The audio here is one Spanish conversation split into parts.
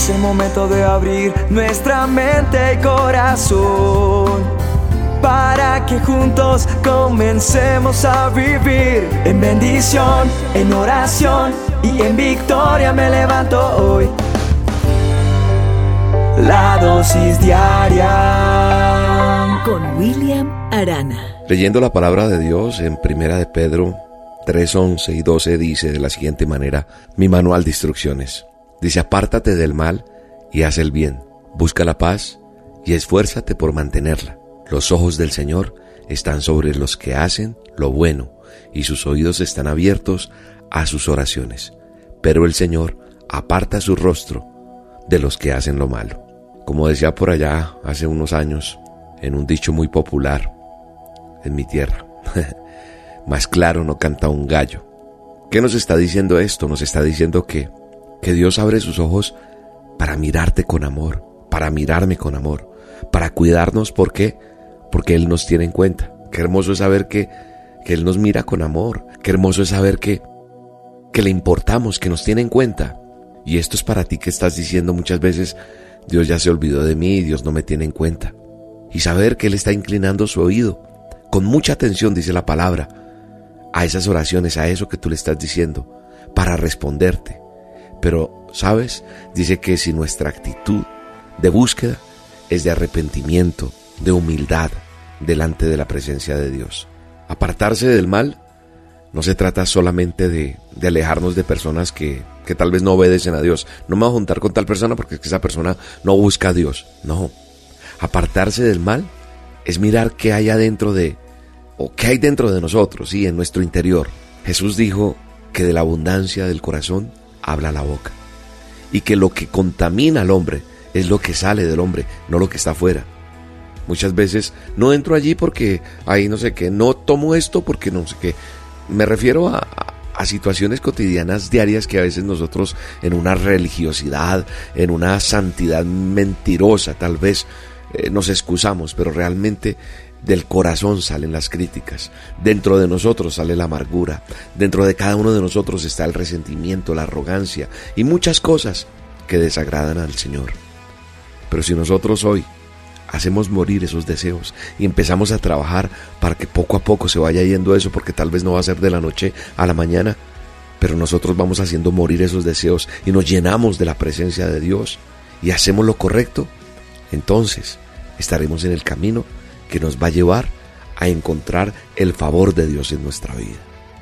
Es el momento de abrir nuestra mente y corazón para que juntos comencemos a vivir en bendición, en oración y en victoria me levanto hoy. La dosis diaria con William Arana. Leyendo la palabra de Dios en Primera de Pedro 3, 11 y 12 dice de la siguiente manera mi manual de instrucciones. Dice, apártate del mal y haz el bien. Busca la paz y esfuérzate por mantenerla. Los ojos del Señor están sobre los que hacen lo bueno y sus oídos están abiertos a sus oraciones. Pero el Señor aparta su rostro de los que hacen lo malo. Como decía por allá hace unos años, en un dicho muy popular en mi tierra, más claro no canta un gallo. ¿Qué nos está diciendo esto? Nos está diciendo que que Dios abre sus ojos para mirarte con amor, para mirarme con amor, para cuidarnos. ¿Por qué? Porque Él nos tiene en cuenta. Qué hermoso es saber que, que Él nos mira con amor. Qué hermoso es saber que, que le importamos, que nos tiene en cuenta. Y esto es para ti que estás diciendo muchas veces, Dios ya se olvidó de mí, Dios no me tiene en cuenta. Y saber que Él está inclinando su oído, con mucha atención, dice la palabra, a esas oraciones, a eso que tú le estás diciendo, para responderte. Pero, ¿sabes? Dice que si nuestra actitud de búsqueda es de arrepentimiento, de humildad delante de la presencia de Dios. Apartarse del mal no se trata solamente de, alejarnos de personas que, que, tal vez no obedecen a Dios. No me voy a juntar con tal persona porque es que esa persona no busca a Dios. No. Apartarse del mal es mirar qué hay adentro de, o qué hay dentro de nosotros, y en nuestro interior. Jesús dijo que de la abundancia del corazón habla la boca. Y que lo que contamina al hombre es lo que sale del hombre, no lo que está afuera. Muchas veces no entro allí porque ahí no sé qué, no tomo esto porque no sé qué. Me refiero a, situaciones cotidianas diarias que a veces nosotros en una religiosidad, en una santidad mentirosa tal vez eh, nos excusamos, pero realmente del corazón salen las críticas, dentro de nosotros sale la amargura, dentro de cada uno de nosotros está el resentimiento, la arrogancia y muchas cosas que desagradan al Señor. Pero si nosotros hoy hacemos morir esos deseos y empezamos a trabajar para que poco a poco se vaya yendo eso, porque tal vez no va a ser de la noche a la mañana, pero nosotros vamos haciendo morir esos deseos y nos llenamos de la presencia de Dios y hacemos lo correcto, entonces estaremos en el camino que nos va a llevar a encontrar el favor de Dios en nuestra vida.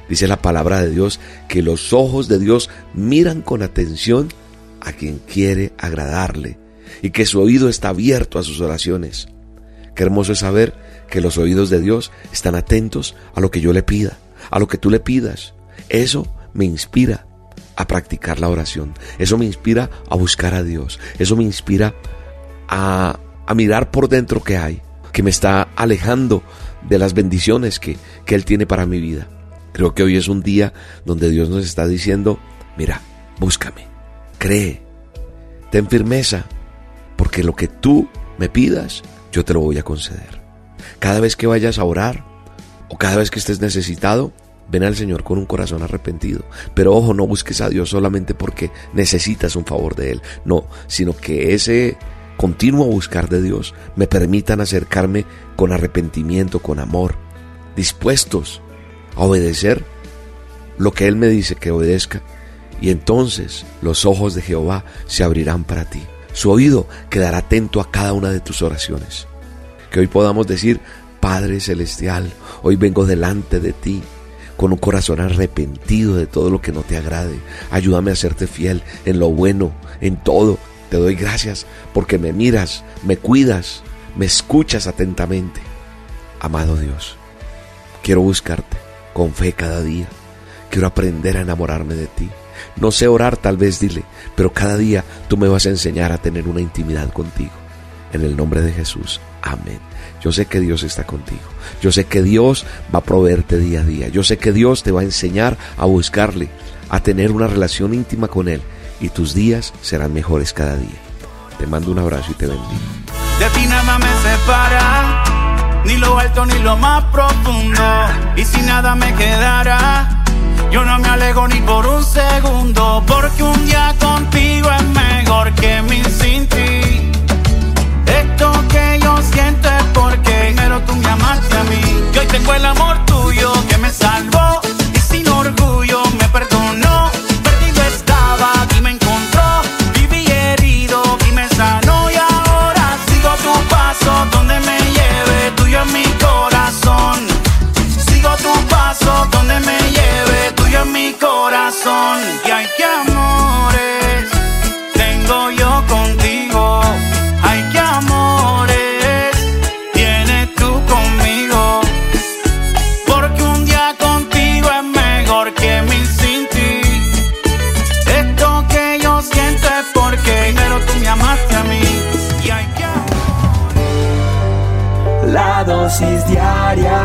Dice la palabra de Dios que los ojos de Dios miran con atención a quien quiere agradarle y que su oído está abierto a sus oraciones. Qué hermoso es saber que los oídos de Dios están atentos a lo que yo le pida, a lo que tú le pidas. Eso me inspira a practicar la oración. Eso me inspira a buscar a Dios. Eso me inspira a, a mirar por dentro que hay que me está alejando de las bendiciones que, que Él tiene para mi vida. Creo que hoy es un día donde Dios nos está diciendo, mira, búscame, cree, ten firmeza, porque lo que tú me pidas, yo te lo voy a conceder. Cada vez que vayas a orar o cada vez que estés necesitado, ven al Señor con un corazón arrepentido. Pero ojo, no busques a Dios solamente porque necesitas un favor de Él. No, sino que ese continuo buscar de Dios me permitan acercarme con arrepentimiento, con amor, dispuestos a obedecer lo que Él me dice que obedezca. Y entonces los ojos de Jehová se abrirán para ti. Su oído quedará atento a cada una de tus oraciones. Que hoy podamos decir, Padre Celestial, hoy vengo delante de ti con un corazón arrepentido de todo lo que no te agrade. Ayúdame a serte fiel en lo bueno, en todo, te doy gracias porque me miras, me cuidas, me escuchas atentamente. Amado Dios, quiero buscarte con fe cada día. Quiero aprender a enamorarme de ti. No sé orar, tal vez dile, pero cada día tú me vas a enseñar a tener una intimidad contigo. En el nombre de Jesús. Amén. Yo sé que Dios está contigo. Yo sé que Dios va a proveerte día a día. Yo sé que Dios te va a enseñar a buscarle, a tener una relación íntima con Él y tus días serán mejores cada día. Te mando un abrazo y te bendigo. De ti nada me separa, ni lo alto ni lo más profundo. Y si nada me quedara, yo no me alejo ni por un segundo, porque un día contigo es mejor me a mí. Y. La dosis diaria.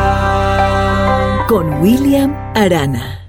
Con William Arana.